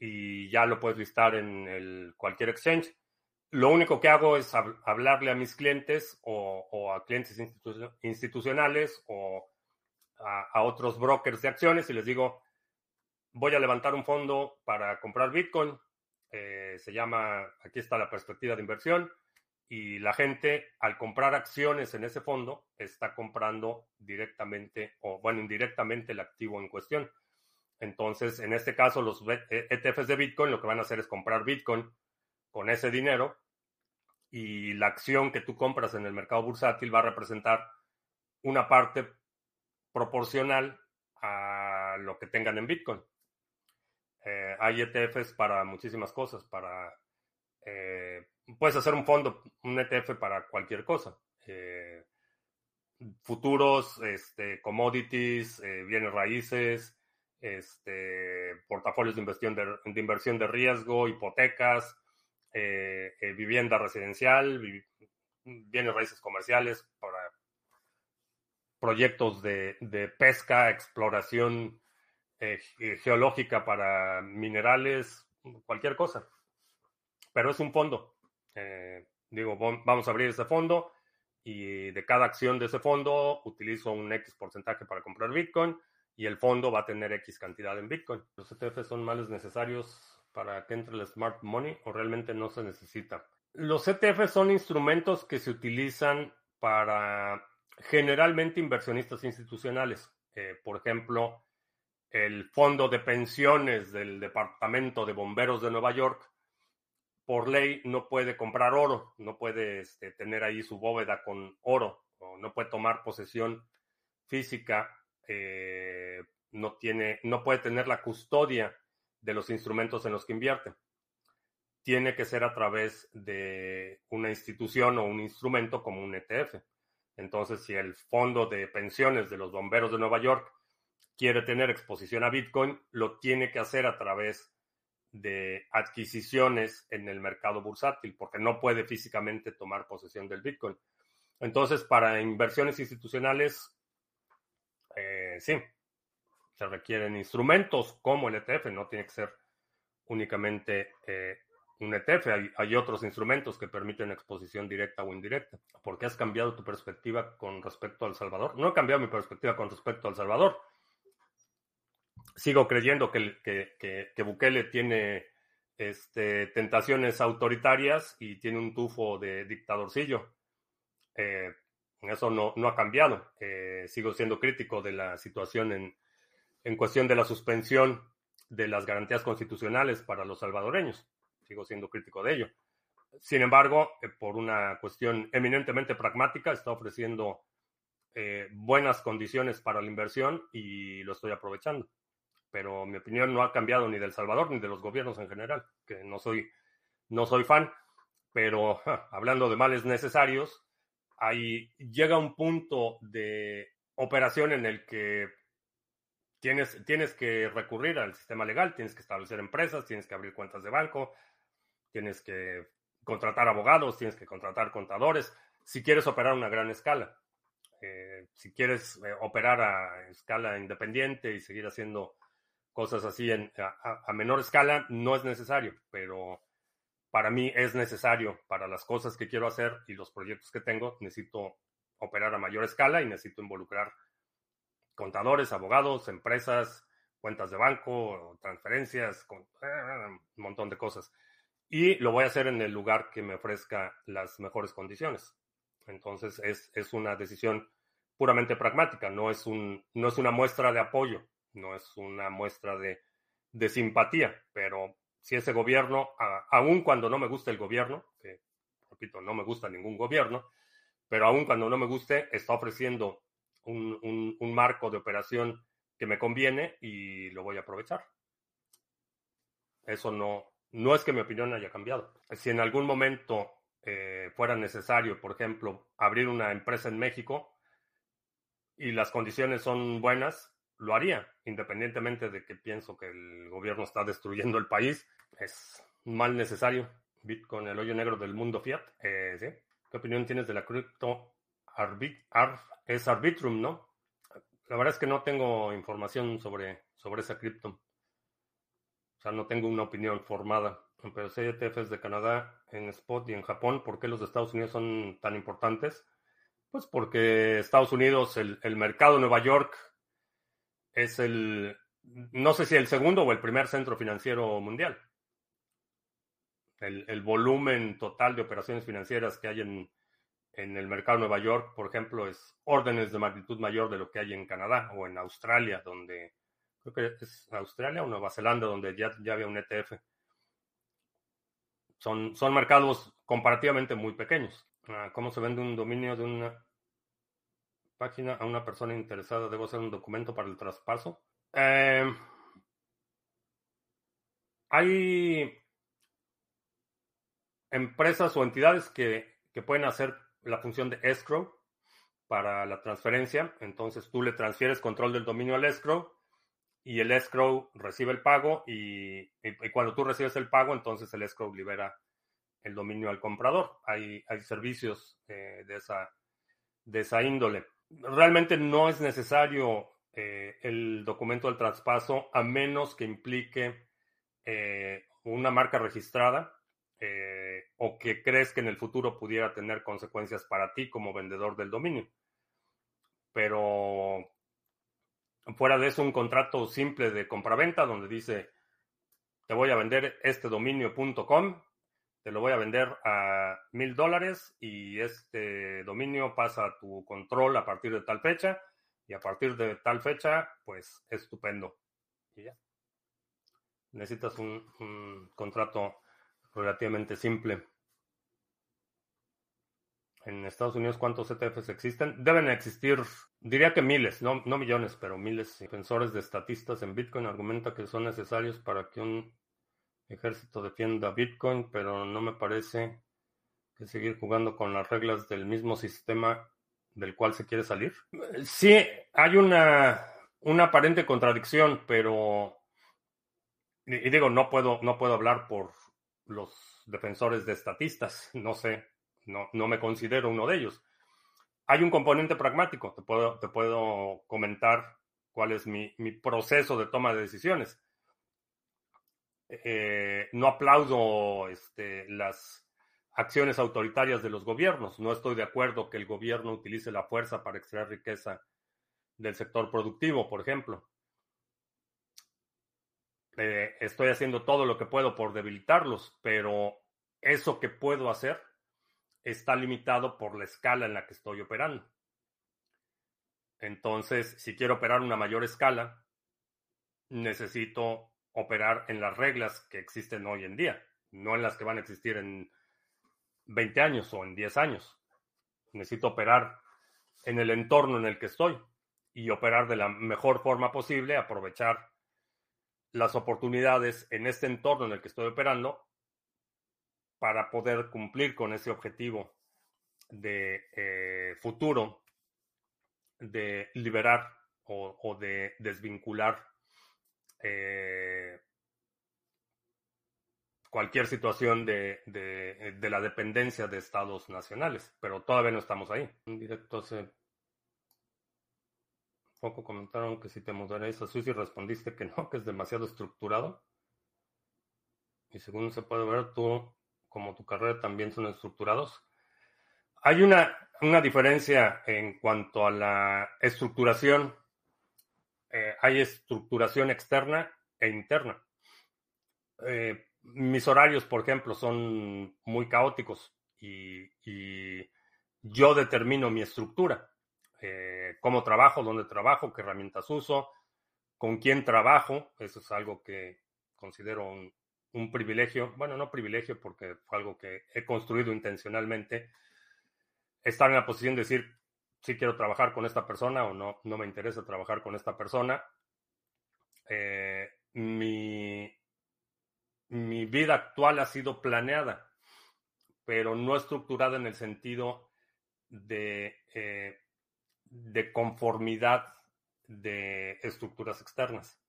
y ya lo puedes listar en el, cualquier exchange. Lo único que hago es hablarle a mis clientes o, a clientes institucionales o a, otros brokers de acciones y les digo, voy a levantar un fondo para comprar Bitcoin. Eh, se llama, aquí está la perspectiva de inversión y la gente al comprar acciones en ese fondo está comprando directamente o bueno, indirectamente el activo en cuestión. Entonces, en este caso, los ETFs de Bitcoin lo que van a hacer es comprar Bitcoin con ese dinero y la acción que tú compras en el mercado bursátil va a representar una parte proporcional a lo que tengan en Bitcoin. Eh, hay ETFs para muchísimas cosas, para eh, puedes hacer un fondo, un ETF para cualquier cosa. Eh, futuros, este, commodities, bienes raíces, este, portafolios de inversión de, inversión de riesgo, hipotecas, vivienda residencial, bienes raíces comerciales para proyectos de pesca, exploración geológica para minerales, cualquier cosa. Pero es un fondo. Eh, digo, vamos a abrir ese fondo y de cada acción de ese fondo utilizo un X porcentaje para comprar Bitcoin y el fondo va a tener X cantidad en Bitcoin. ¿Los ETFs son males necesarios para que entre el smart money o realmente no se necesita? Los ETFs son instrumentos que se utilizan para generalmente inversionistas institucionales. Eh, por ejemplo, el fondo de pensiones del Departamento de Bomberos de Nueva York por ley no puede comprar oro, no puede este, tener ahí su bóveda con oro, no puede tomar posesión física, eh, no, tiene, no puede tener la custodia de los instrumentos en los que invierte. Tiene que ser a través de una institución o un instrumento como un ETF. Entonces, si el fondo de pensiones de los bomberos de Nueva York quiere tener exposición a Bitcoin, lo tiene que hacer a través de adquisiciones en el mercado bursátil, porque no puede físicamente tomar posesión del Bitcoin. Entonces, para inversiones institucionales, eh, sí, se requieren instrumentos como el ETF, no tiene que ser únicamente eh, un ETF, hay, hay, otros instrumentos que permiten exposición directa o indirecta. ¿Por qué has cambiado tu perspectiva con respecto al Salvador? No he cambiado mi perspectiva con respecto al Salvador sigo creyendo que, que, Bukele tiene este, tentaciones autoritarias y tiene un tufo de dictadorcillo. Eh, eso no, no, ha cambiado. Eh, sigo siendo crítico de la situación en, en, cuestión de la suspensión de las garantías constitucionales para los salvadoreños. Sigo siendo crítico de ello. Sin embargo, eh, por una cuestión eminentemente pragmática, está ofreciendo buenas condiciones para la inversión y lo estoy aprovechando pero mi opinión no ha cambiado ni del Salvador ni de los gobiernos en general, que no soy, no soy fan, pero hablando de males necesarios, ahí llega un punto de operación en el que tienes, tienes que recurrir al sistema legal, tienes que establecer empresas, tienes que abrir cuentas de banco, tienes que contratar abogados, tienes que contratar contadores, si quieres operar a una gran escala. Eh, si quieres eh, operar a escala independiente y seguir haciendo cosas así en, a, menor escala, no es necesario, pero para mí es necesario para las cosas que quiero hacer y los proyectos que tengo, necesito operar a mayor escala y necesito involucrar contadores, abogados, empresas, cuentas de banco, transferencias, con, un montón de cosas. Y lo voy a hacer en el lugar que me ofrezca las mejores condiciones. Entonces es, es una decisión puramente pragmática, no es, un, no es una muestra de apoyo, no es una muestra de, de simpatía, pero si ese gobierno, aun cuando no me guste el gobierno, que repito, no me gusta ningún gobierno, pero aun cuando no me guste, está ofreciendo un, un, marco de operación que me conviene y lo voy a aprovechar. Eso no, no es que mi opinión haya cambiado. Si en algún momento eh, fuera necesario, por ejemplo, abrir una empresa en México y las condiciones son buenas, lo haría, independientemente de que pienso que el gobierno está destruyendo el país. Es mal necesario. Bitcoin, el hoyo negro del mundo fiat. Eh, ¿sí? ¿Qué opinión tienes de la cripto? es Arbitrum, ¿no? La verdad es que no tengo información sobre, sobre esa cripto. O sea, no tengo una opinión formada. Pero si hay ETFs de Canadá en Spot y en Japón, ¿por qué los Estados Unidos son tan importantes? Pues porque Estados Unidos, el, el mercado de Nueva York es el, no sé si el segundo o el primer centro financiero mundial. El, el volumen total de operaciones financieras que hay en, en el mercado de Nueva York, por ejemplo, es órdenes de magnitud mayor de lo que hay en Canadá o en Australia, donde creo que es Australia o Nueva Zelanda, donde ya, ya había un ETF. Son, son mercados comparativamente muy pequeños. Ah, ¿Cómo se vende un dominio de una página a una persona interesada? ¿Debo hacer un documento para el traspaso? Eh, hay empresas o entidades que, que pueden hacer la función de escrow para la transferencia. Entonces tú le transfieres control del dominio al escrow y el escrow recibe el pago y, cuando tú recibes el pago, entonces el escrow libera el dominio al comprador. Hay, hay servicios eh, de, esa, de esa índole. Realmente no es necesario eh, el documento del traspaso a menos que implique eh, una marca registrada o que crees que en el futuro pudiera tener consecuencias para ti como vendedor del dominio. Pero fuera de eso, un contrato simple de compraventa donde dice, te voy a vender este dominio.com, te lo voy a vender a mil dólares y este dominio pasa a tu control a partir de tal fecha y a partir de tal fecha, pues estupendo. Y ya. Necesitas un, contrato relativamente simple. En Estados Unidos, ¿cuántos ETFs existen? Deben existir, diría que miles, no, no millones, pero miles. Defensores de estatistas en Bitcoin argumenta que son necesarios para que un ejército defienda Bitcoin, pero no me parece que seguir jugando con las reglas del mismo sistema del cual se quiere salir. Sí, hay una, una aparente contradicción, pero y digo, no puedo, no puedo hablar por los defensores de estatistas, no sé, no, no me considero uno de ellos. Hay un componente pragmático, te puedo, te puedo comentar cuál es mi, mi proceso de toma de decisiones. Eh, no aplaudo este, las acciones autoritarias de los gobiernos. No estoy de acuerdo que el gobierno utilice la fuerza para extraer riqueza del sector productivo, por ejemplo. Eh, estoy haciendo todo lo que puedo por debilitarlos, pero eso que puedo hacer está limitado por la escala en la que estoy operando. Entonces, si quiero operar una mayor escala, necesito operar en las reglas que existen hoy en día, no en las que van a existir en 20 años o en 10 años. Necesito operar en el entorno en el que estoy y operar de la mejor forma posible, aprovechar las oportunidades en este entorno en el que estoy operando para poder cumplir con ese objetivo de eh, futuro de liberar o, de desvincular eh, cualquier situación de, de, la dependencia de estados nacionales, pero todavía no estamos ahí. En directo hace poco comentaron que si te mudarías a Suiza y respondiste que no, que es demasiado estructurado. Y según se puede ver, tú como tu carrera también son estructurados. Hay una, una diferencia en cuanto a la estructuración. Eh, hay estructuración externa e interna. Mis horarios, por ejemplo, son muy caóticos y, yo determino mi estructura. cómo trabajo, dónde trabajo, qué herramientas uso, con quién trabajo. Eso es algo que considero un, un privilegio, bueno, no privilegio porque fue algo que he construido intencionalmente, estar en la posición de decir si quiero trabajar con esta persona o no, no me interesa trabajar con esta persona. Eh, mi, mi vida actual ha sido planeada, pero no estructurada en el sentido de, eh, conformidad de estructuras externas.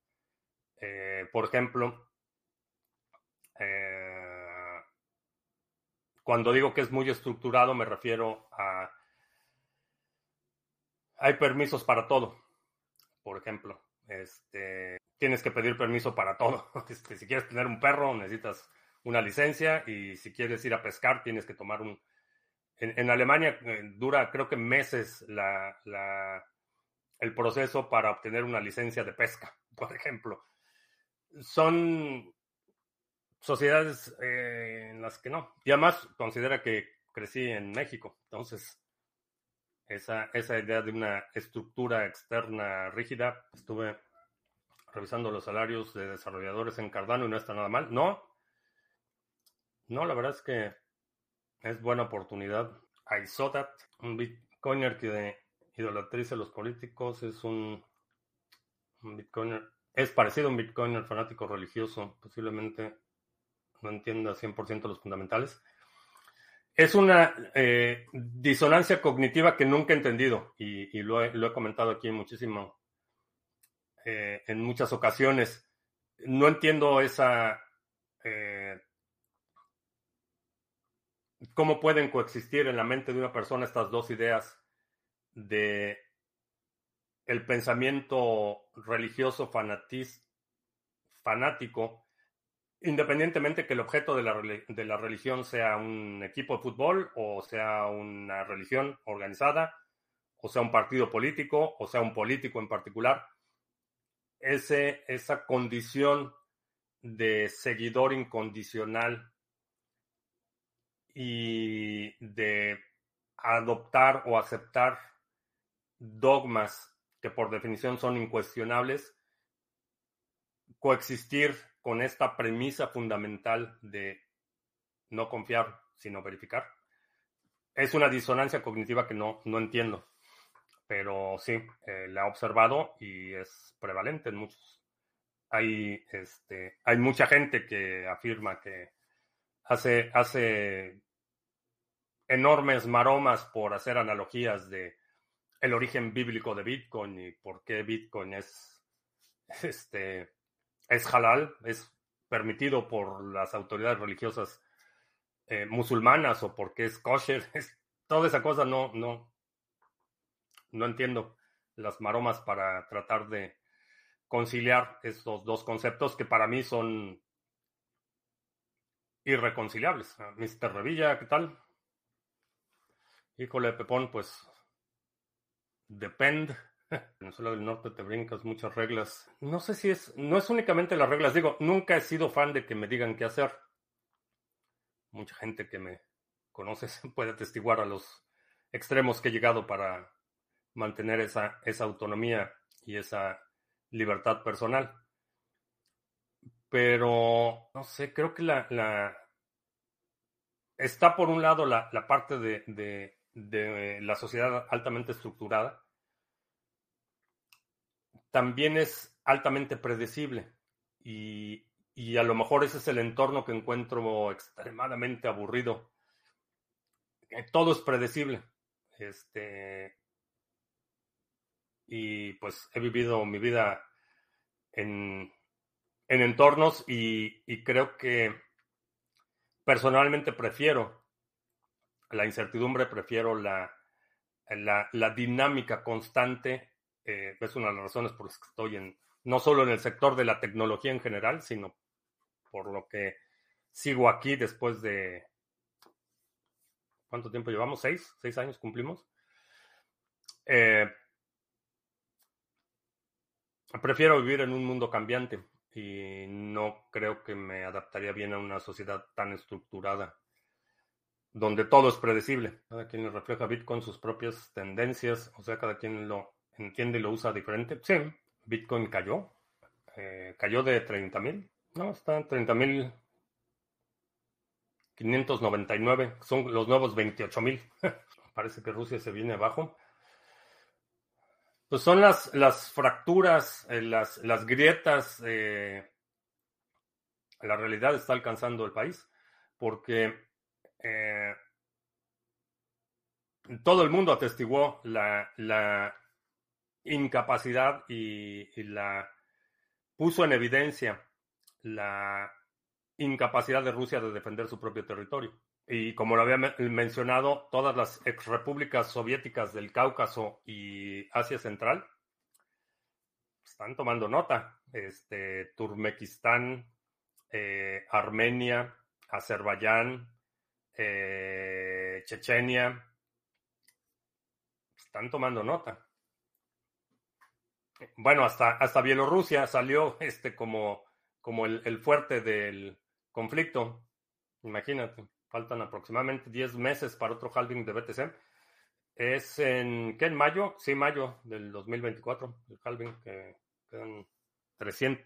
Eh, por ejemplo, eh, cuando digo que es muy estructurado, me refiero a... Hay permisos para todo, por ejemplo. Este, tienes que pedir permiso para todo. Este, si quieres tener un perro, necesitas una licencia y si quieres ir a pescar, tienes que tomar un... En, Alemania eh, dura, creo que meses la, el proceso para obtener una licencia de pesca, por ejemplo. Son sociedades eh, en las que no. Y además considera que crecí en México. Entonces, esa, esa idea de una estructura externa rígida, estuve revisando los salarios de desarrolladores en Cardano y no está nada mal. No, no, la verdad es que es buena oportunidad. That. Un bitcoiner que idolatriza a los políticos es un, un bitcoiner. Es parecido a un bitcoiner fanático religioso, posiblemente no entienda 100% los fundamentales. Es una eh, disonancia cognitiva que nunca he entendido y, lo, he, comentado aquí muchísimo, eh, en muchas ocasiones. No entiendo esa... Eh, cómo pueden coexistir en la mente de una persona estas dos ideas de el pensamiento religioso fanático Independientemente que el objeto de la, religión sea un equipo de fútbol o sea una religión organizada o sea un partido político o sea un político en particular, ese, esa condición de seguidor incondicional y de adoptar o aceptar dogmas que por definición son incuestionables, coexistir con esta premisa fundamental de no confiar, sino verificar. Es una disonancia cognitiva que no, no entiendo, pero sí, eh, la he observado y es prevalente en muchos. Hay, este, hay mucha gente que afirma que hace, hace enormes maromas por hacer analogías de el origen bíblico de Bitcoin y por qué Bitcoin es este es halal, es permitido por las autoridades religiosas eh, musulmanas o porque es kosher. toda esa cosa no, no, no entiendo las maromas para tratar de conciliar estos dos conceptos que para mí son irreconciliables. Ah, Mr. Revilla, ¿qué tal? Híjole, Pepón, pues depende. Venezuela del Norte te brincas muchas reglas. No sé si es, no es únicamente las reglas, digo, nunca he sido fan de que me digan qué hacer. Mucha gente que me conoce puede atestiguar a los extremos que he llegado para mantener esa, esa autonomía y esa libertad personal. Pero, no sé, creo que la, la está por un lado la, la parte de, de la sociedad altamente estructurada también es altamente predecible y, a lo mejor ese es el entorno que encuentro extremadamente aburrido. Eh, todo es predecible. Este, y pues he vivido mi vida en, entornos y, creo que personalmente prefiero la incertidumbre, prefiero la, la, la dinámica constante eh, es una de las razones por las que estoy en, no solo en el sector de la tecnología en general, sino por lo que sigo aquí después de, ¿cuánto tiempo llevamos? ¿Seis? ¿Seis años cumplimos? Eh, prefiero vivir en un mundo cambiante y no creo que me adaptaría bien a una sociedad tan estructurada donde todo es predecible. Cada quien le refleja Bitcoin sus propias tendencias, o sea, cada quien lo entiende y lo usa diferente. Sí, Bitcoin cayó, eh, cayó de 30 mil, no, está en 30 mil 599, son los nuevos 28 mil. Parece que Rusia se viene abajo. Pues son las, las fracturas, eh, las, las grietas. Eh, la realidad está alcanzando el país porque todo el mundo atestiguó la, la incapacidad y, la puso en evidencia la incapacidad de Rusia de defender su propio territorio. Y como lo había mencionado, todas las exrepúblicas soviéticas del Cáucaso y Asia Central están tomando nota. Este, Turmequistán, eh, Armenia, Azerbaiyán, eh, Chechenia, están tomando nota. Bueno, hasta, hasta Bielorrusia salió este como, como el, el fuerte del conflicto. Imagínate. Faltan aproximadamente 10 meses para otro halving de BTC. Es en, ¿qué? ¿En mayo? Sí, mayo del 2024, el halving, que quedan 300,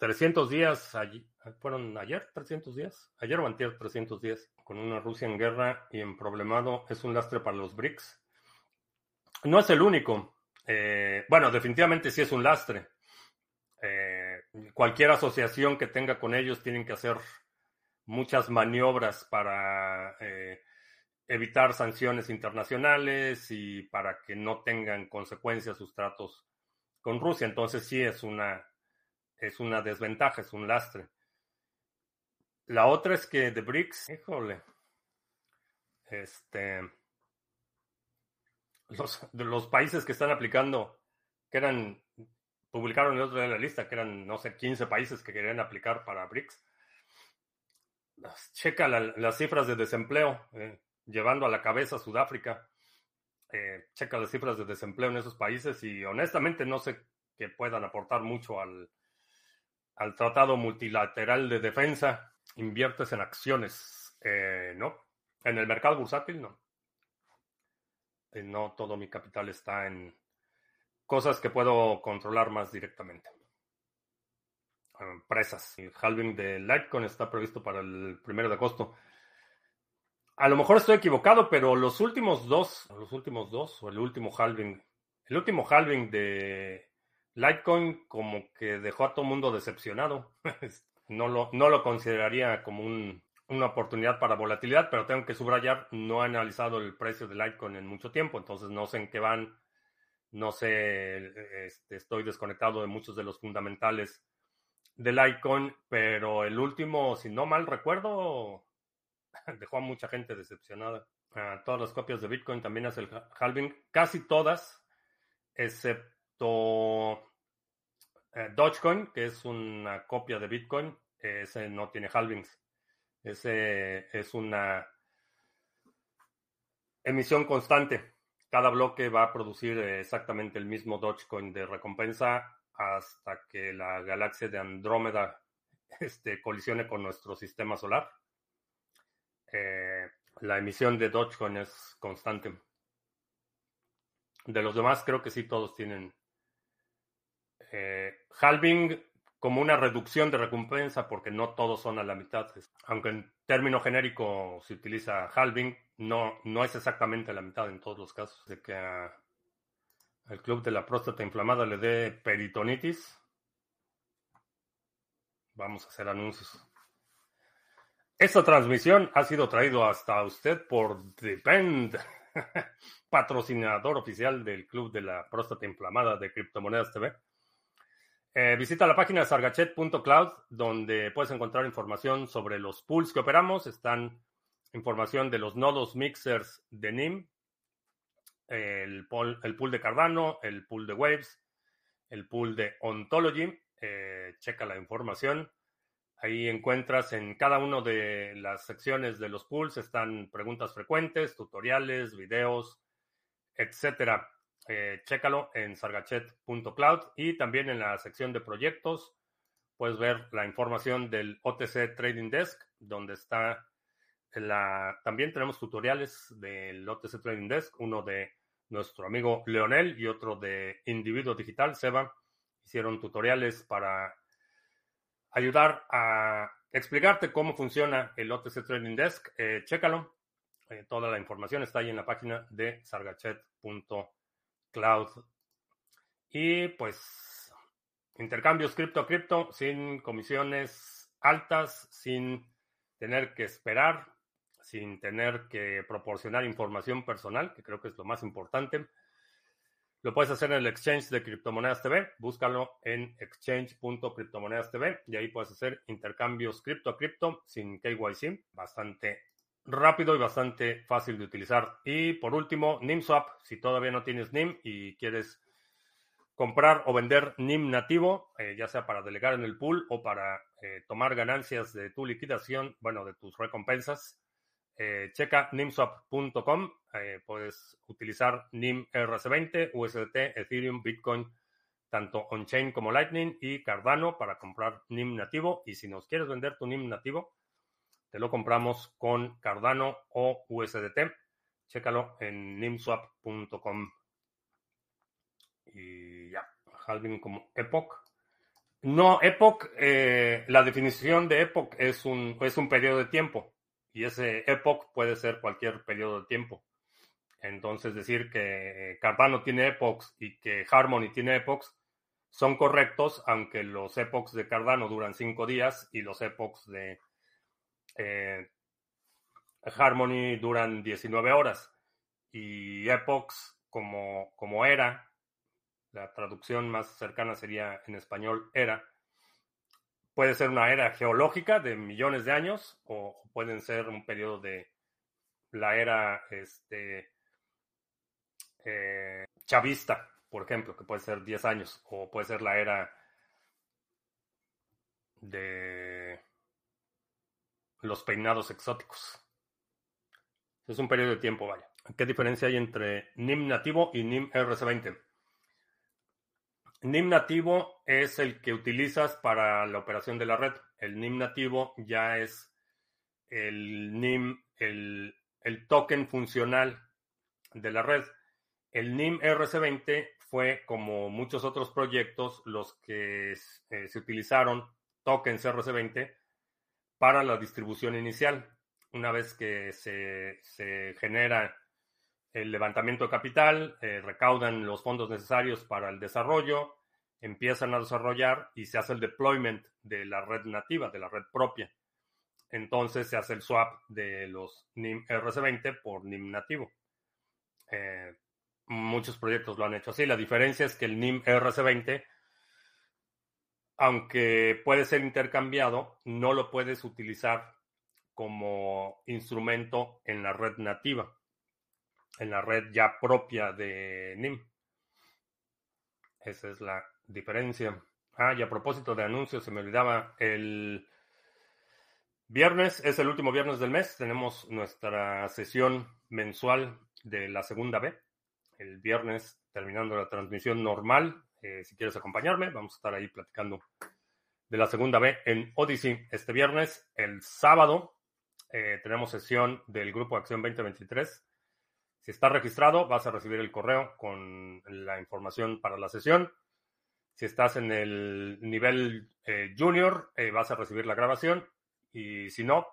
300 días, allí, fueron ayer 300 días, ayer o antier 300 días, con una Rusia en guerra y en problemado, es un lastre para los BRICS. No es el único, eh, bueno, definitivamente sí es un lastre. Eh, cualquier asociación que tenga con ellos tienen que hacer muchas maniobras para eh, evitar sanciones internacionales y para que no tengan consecuencias sus tratos con Rusia. Entonces sí es una, es una desventaja, es un lastre. La otra es que de BRICS, híjole, este, los, de los países que están aplicando, que eran, publicaron el otro día la lista, que eran, no sé, 15 países que querían aplicar para BRICS checa las cifras de desempleo, eh, llevando a la cabeza Sudáfrica. Eh, checa las cifras de desempleo en esos países y honestamente no sé que puedan aportar mucho al, al Tratado Multilateral de Defensa. Inviertes en acciones, eh, ¿no? En el mercado bursátil, no. No todo mi capital está en cosas que puedo controlar más directamente empresas. El halving de Litecoin está previsto para el primero de agosto. A lo mejor estoy equivocado, pero los últimos dos, los últimos dos, o el último halving, el último halving de Litecoin como que dejó a todo mundo decepcionado. no, lo, no lo consideraría como una oportunidad para volatilidad, pero tengo que subrayar, no he analizado el precio de Litecoin en mucho tiempo, entonces no sé en qué van, no sé, este, estoy desconectado de muchos de los fundamentales del Icon, pero el último, si no mal recuerdo, dejó a mucha gente decepcionada. todas las copias de Bitcoin también hace el halving, casi todas, excepto eh, Dogecoin, que es una copia de Bitcoin, ese no tiene halvings. Ese es una emisión constante. Cada bloque va a producir exactamente el mismo Dogecoin de recompensa hasta que la galaxia de Andrómeda este, colisione con nuestro sistema solar. Eh, la emisión de Dogecoin es constante. De los demás, creo que sí, todos tienen eh, halving como una reducción de recompensa, porque no todos son a la mitad. Aunque en término genérico se utiliza halving, no, no es exactamente la mitad en todos los casos. De que al club de la próstata inflamada le dé peritonitis. Vamos a hacer anuncios. Esta transmisión ha sido traído hasta usted por Depend, patrocinador oficial del Club de la Próstata Inflamada de Criptomonedas TV. Eh, visita la página sargachet.cloud donde puedes encontrar información sobre los pools que operamos. Están información de los nodos mixers de NIM, el pool, de Cardano, el pool de Waves, el pool de Ontology. Eh, checa la información. Ahí encuentras en cada una de las secciones de los pools están preguntas frecuentes, tutoriales, videos, etcétera. Eh, chécalo en sargachet.cloud y también en la sección de proyectos puedes ver la información del OTC Trading Desk, donde está la... También tenemos tutoriales del OTC Trading Desk, uno de nuestro amigo Leonel y otro de Individuo Digital, Seba. Hicieron tutoriales para ayudar a explicarte cómo funciona el OTC Trading Desk. Eh, chécalo. Eh, toda la información está ahí en la página de sargachet.cloud. Y pues intercambios cripto a cripto sin comisiones altas, sin tener que esperar, sin tener que proporcionar información personal, que creo que es lo más importante. Lo puedes hacer en el exchange de Criptomonedas TV. Búscalo en exchange.criptomonedas TV y ahí puedes hacer intercambios cripto a cripto sin KYC. Bastante rápido y bastante fácil de utilizar. Y por último, NIMSwap. Si todavía no tienes NIM y quieres comprar o vender NIM nativo, eh, ya sea para delegar en el pool o para eh, tomar ganancias de tu liquidación, bueno, de tus recompensas, eh, checa nimswap.com. puedes utilizar NIM RC20, USDT, Ethereum, Bitcoin, tanto on-chain como Lightning y Cardano para comprar NIM nativo. Y si nos quieres vender tu NIM nativo, te lo compramos con Cardano o USDT. Chécalo en nimswap.com. Y ya, halving como Epoch. No, Epoch, eh, la definición de Epoch es un, es un periodo de tiempo. Y ese Epoch puede ser cualquier periodo de tiempo. Entonces, decir que Cardano tiene epochs y que Harmony tiene epochs son correctos, aunque los epochs de Cardano duran cinco días y los epochs de eh, Harmony duran 19 horas y Epochs como, como era, la traducción más cercana sería en español era, puede ser una era geológica de millones de años o pueden ser un periodo de la era este, eh, chavista, por ejemplo, que puede ser 10 años, o puede ser la era de los peinados exóticos. Es un periodo de tiempo, vaya. ¿Qué diferencia hay entre NIM nativo y NIM RC20? NIM nativo es el que utilizas para la operación de la red. El NIM nativo ya es el NIM, el, token funcional de la red. El NIM RC20 fue, como muchos otros proyectos, los que eh, se utilizaron tokens RC20 para la distribución inicial. Una vez que se, genera el levantamiento de capital, eh, recaudan los fondos necesarios para el desarrollo, empiezan a desarrollar y se hace el deployment de la red nativa, de la red propia. Entonces se hace el swap de los NIM RC20 por NIM nativo. Eh, muchos proyectos lo han hecho así. La diferencia es que el NIM RC20 aunque puede ser intercambiado, no lo puedes utilizar como instrumento en la red nativa, en la red ya propia de NIM. Esa es la diferencia. Ah, y a propósito de anuncios, se me olvidaba, el viernes es el último viernes del mes, tenemos nuestra sesión mensual de la segunda B. El viernes, terminando la transmisión normal, eh, si quieres acompañarme, vamos a estar ahí platicando de la segunda B en Odyssey este viernes. El sábado eh, tenemos sesión del Grupo Acción 2023. Si estás registrado, vas a recibir el correo con la información para la sesión. Si estás en el nivel eh, junior, vas a recibir la grabación. Y si no,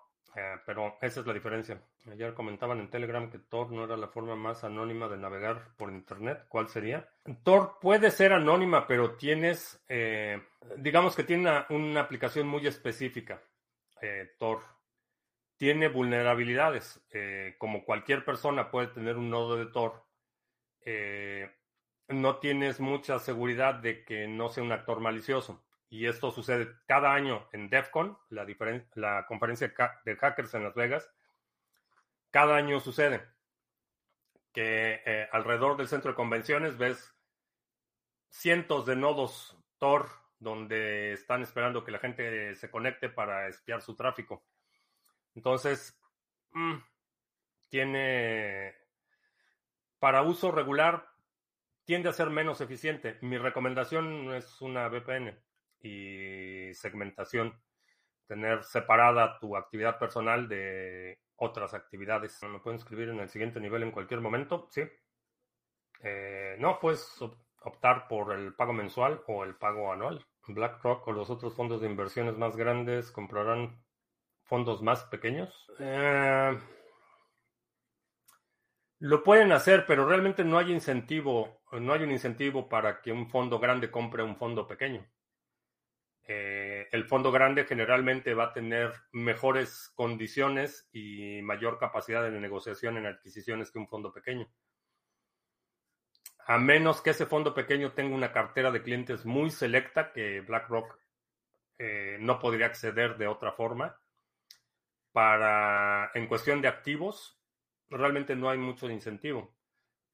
pero esa es la diferencia. Ayer comentaban en Telegram que Tor no era la forma más anónima de navegar por Internet. ¿Cuál sería? Tor puede ser anónima, pero tienes, eh, digamos que tiene una, aplicación muy específica. Eh, Tor tiene vulnerabilidades. como cualquier persona puede tener un nodo de Tor. no tienes mucha seguridad de que no sea un actor malicioso y esto sucede cada año en DEFCON, la conferencia de hackers en Las Vegas, cada año sucede que eh, alrededor del centro de convenciones ves cientos de nodos Tor donde están esperando que la gente se conecte para espiar su tráfico. Entonces, mm, tiene para uso regular tiende a ser menos eficiente. Mi recomendación es una VPN y segmentación. Tener separada tu actividad personal de otras actividades. Me pueden escribir en el siguiente nivel en cualquier momento, sí. Eh, no, puedes optar por el pago mensual o el pago anual. BlackRock o los otros fondos de inversiones más grandes comprarán fondos más pequeños. Eh, lo pueden hacer, pero realmente no hay incentivo, no hay un incentivo para que un fondo grande compre un fondo pequeño. Eh, el fondo grande generalmente va a tener mejores condiciones y mayor capacidad de negociación en adquisiciones que un fondo pequeño. A menos que ese fondo pequeño tenga una cartera de clientes muy selecta que BlackRock eh, no podría acceder de otra forma. Para, en cuestión de activos, realmente no hay mucho incentivo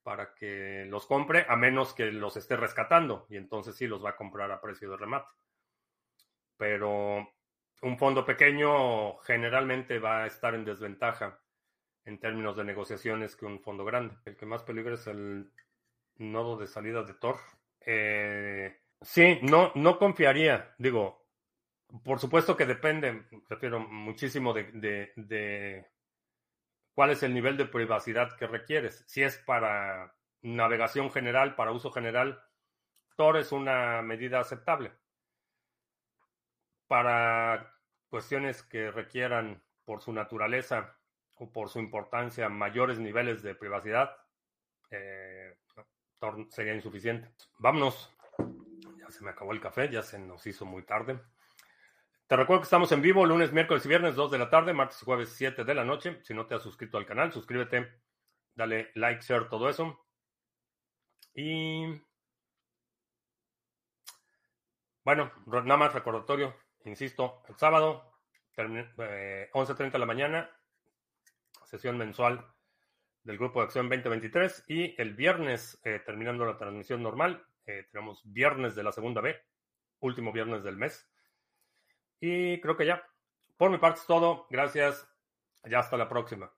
para que los compre, a menos que los esté rescatando, y entonces sí los va a comprar a precio de remate. Pero un fondo pequeño generalmente va a estar en desventaja en términos de negociaciones que un fondo grande. El que más peligra es el nodo de salida de Tor. Eh, sí, no, no confiaría. Digo, por supuesto que depende, prefiero muchísimo de cuál es el nivel de privacidad que requieres. Si es para navegación general, para uso general, Tor es una medida aceptable. Para cuestiones que requieran por su naturaleza o por su importancia mayores niveles de privacidad, eh, sería insuficiente. Vámonos. Ya se me acabó el café, ya se nos hizo muy tarde. Te recuerdo que estamos en vivo lunes, miércoles y viernes, 2 de la tarde, martes y jueves, 7 de la noche. Si no te has suscrito al canal, suscríbete, dale like, share, todo eso. Y bueno, nada más recordatorio, insisto, el sábado, 11.30 eh, de la mañana, sesión mensual del Grupo de Acción 2023 y el viernes, eh, terminando la transmisión normal, eh, tenemos viernes de la segunda B, último viernes del mes. Y creo que ya. Por mi parte es todo. Gracias. Ya hasta la próxima.